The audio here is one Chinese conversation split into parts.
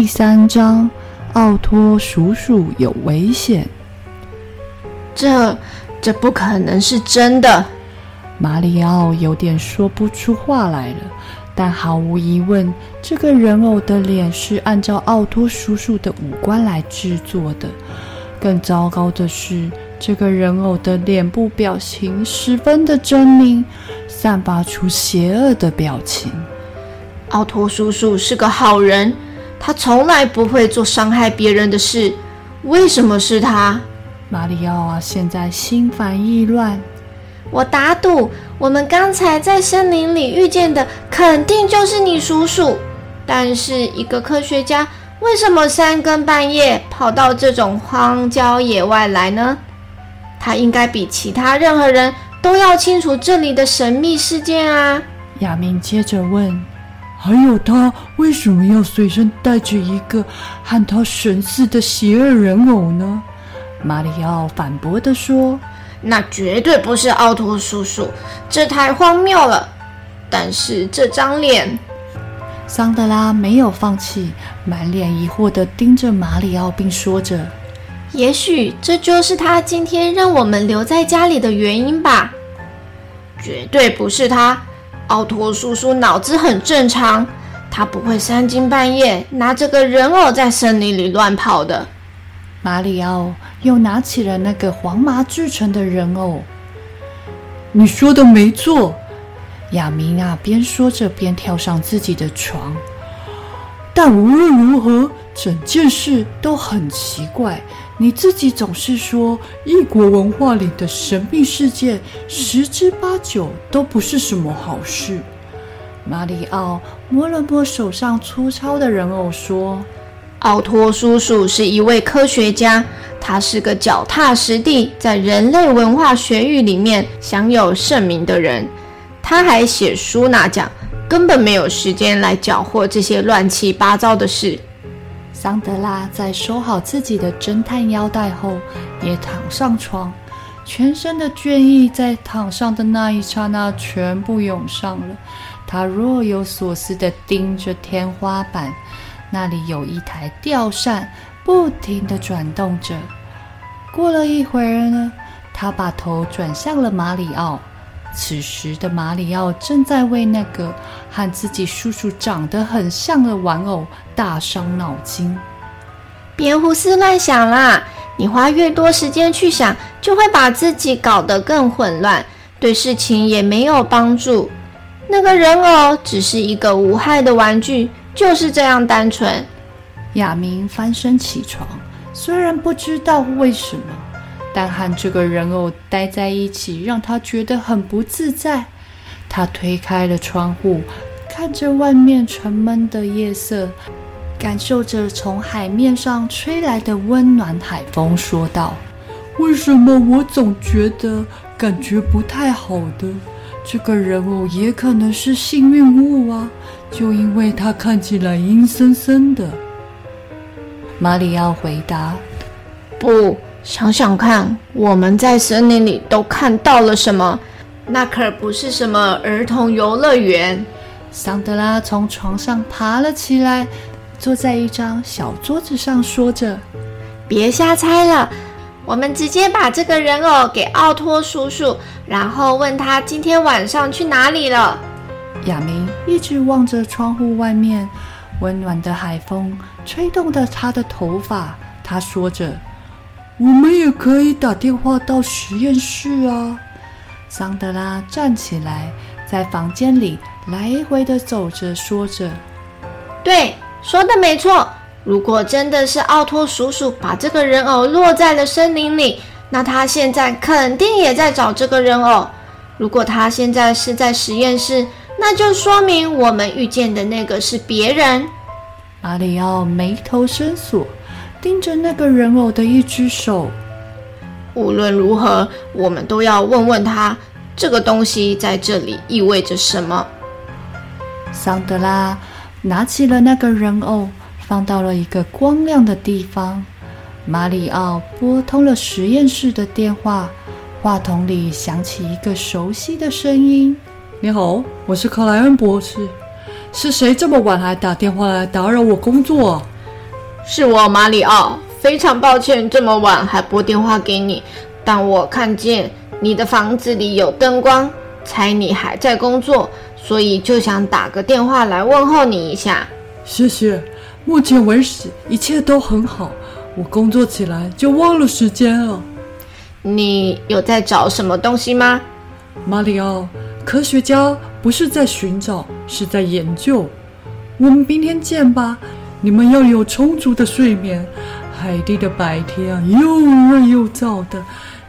第三章，奥托叔叔有危险。这，这不可能是真的。马里奥有点说不出话来了。但毫无疑问，这个人偶的脸是按照奥托叔叔的五官来制作的。更糟糕的是，这个人偶的脸部表情十分的狰狞，散发出邪恶的表情。奥托叔叔是个好人，他从来不会做伤害别人的事。为什么是他？马里奥啊，现在心烦意乱。我打赌，我们刚才在森林里遇见的肯定就是你叔叔。但是，一个科学家为什么三更半夜跑到这种荒郊野外来呢？他应该比其他任何人都要清楚这里的神秘事件啊！亚明接着问：“还有，他为什么要随身带着一个和他神似的邪恶人偶呢？”马里奥反驳地说。那绝对不是奥托叔叔，这太荒谬了。但是这张脸，桑德拉没有放弃，满脸疑惑地盯着马里奥，并说着：“也许这就是他今天让我们留在家里的原因吧。”绝对不是他，奥托叔叔脑子很正常，他不会三更半夜拿这个人偶在森林里乱跑的。马里奥又拿起了那个黄麻制成的人偶。你说的没错，亚明啊，边说着边跳上自己的床。但无论如何，整件事都很奇怪。你自己总是说异国文化里的神秘事件，十之八九都不是什么好事。马里奥摸了摸手上粗糙的人偶，说。奥托叔叔是一位科学家，他是个脚踏实地，在人类文化学域里面享有盛名的人。他还写书拿奖，根本没有时间来搅和这些乱七八糟的事。桑德拉在收好自己的侦探腰带后，也躺上床，全身的倦意在躺上的那一刹那全部涌上了。他若有所思地盯着天花板。那里有一台吊扇，不停地转动着。过了一会儿呢，他把头转向了马里奥。此时的马里奥正在为那个和自己叔叔长得很像的玩偶大伤脑筋。别胡思乱想啦！你花越多时间去想，就会把自己搞得更混乱，对事情也没有帮助。那个人偶只是一个无害的玩具。就是这样单纯。亚明翻身起床，虽然不知道为什么，但和这个人偶待在一起让他觉得很不自在。他推开了窗户，看着外面沉闷的夜色，感受着从海面上吹来的温暖海风，说道：“为什么我总觉得感觉不太好的？这个人偶也可能是幸运物啊。”就因为它看起来阴森森的，马里奥回答：“不，想想看，我们在森林里都看到了什么？那可不是什么儿童游乐园。”桑德拉从床上爬了起来，坐在一张小桌子上，说着：“别瞎猜了，我们直接把这个人偶给奥托叔叔，然后问他今天晚上去哪里了。”亚明一直望着窗户外面，温暖的海风吹动着他的头发。他说着：“我们也可以打电话到实验室啊。”桑德拉站起来，在房间里来回的走着，说着：“对，说的没错。如果真的是奥托叔叔把这个人偶落在了森林里，那他现在肯定也在找这个人偶。如果他现在是在实验室，那就说明我们遇见的那个是别人。马里奥眉头深锁，盯着那个人偶的一只手。无论如何，我们都要问问他，这个东西在这里意味着什么。桑德拉拿起了那个人偶，放到了一个光亮的地方。马里奥拨通了实验室的电话。话筒里响起一个熟悉的声音：“你好，我是克莱恩博士。是谁这么晚还打电话来打扰我工作？”“是我，马里奥。非常抱歉这么晚还拨电话给你，但我看见你的房子里有灯光，猜你还在工作，所以就想打个电话来问候你一下。”“谢谢。目前为止一切都很好，我工作起来就忘了时间了。”你有在找什么东西吗？马里奥，科学家不是在寻找，是在研究。我们明天见吧。你们要有充足的睡眠。海地的白天啊，又热又燥的，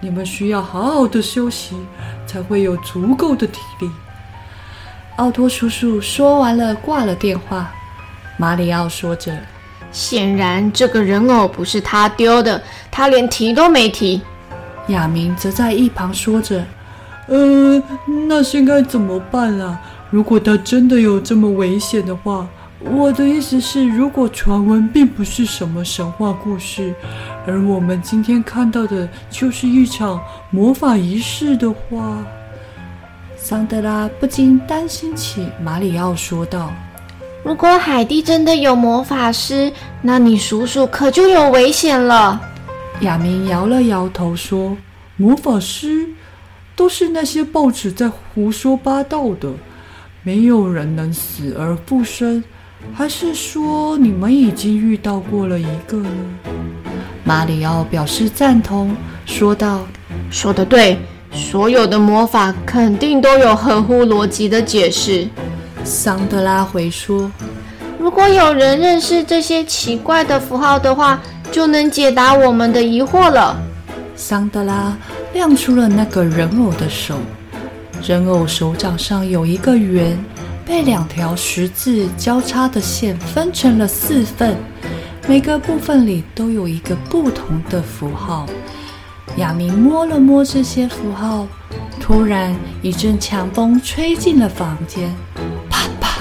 你们需要好好的休息，才会有足够的体力。奥托叔叔说完了，挂了电话。马里奥说着：“显然这个人偶不是他丢的，他连提都没提。”亚明则在一旁说着：“呃，那现在怎么办啊？如果他真的有这么危险的话，我的意思是，如果传闻并不是什么神话故事，而我们今天看到的就是一场魔法仪式的话，桑德拉不禁担心起。”马里奥说道：“如果海地真的有魔法师，那你叔叔可就有危险了。”亚明摇了摇头说：“魔法师都是那些报纸在胡说八道的，没有人能死而复生。还是说你们已经遇到过了一个呢？”马里奥表示赞同，说道：“说得对，所有的魔法肯定都有合乎逻辑的解释。”桑德拉回说：“如果有人认识这些奇怪的符号的话。”就能解答我们的疑惑了。桑德拉亮出了那个人偶的手，人偶手掌上有一个圆，被两条十字交叉的线分成了四份，每个部分里都有一个不同的符号。亚明摸了摸这些符号，突然一阵强风吹进了房间，啪啪，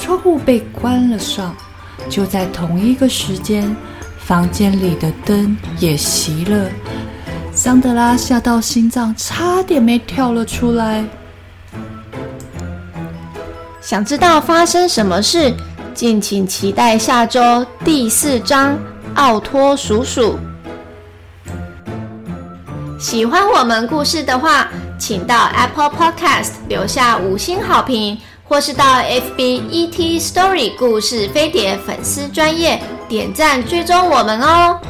窗户被关了上。就在同一个时间。房间里的灯也熄了，桑德拉吓到心脏差点没跳了出来。想知道发生什么事？敬请期待下周第四章《奥托鼠鼠》。喜欢我们故事的话，请到 Apple Podcast 留下五星好评。或是到 FB ET Story 故事飞碟粉丝专页点赞追踪我们哦。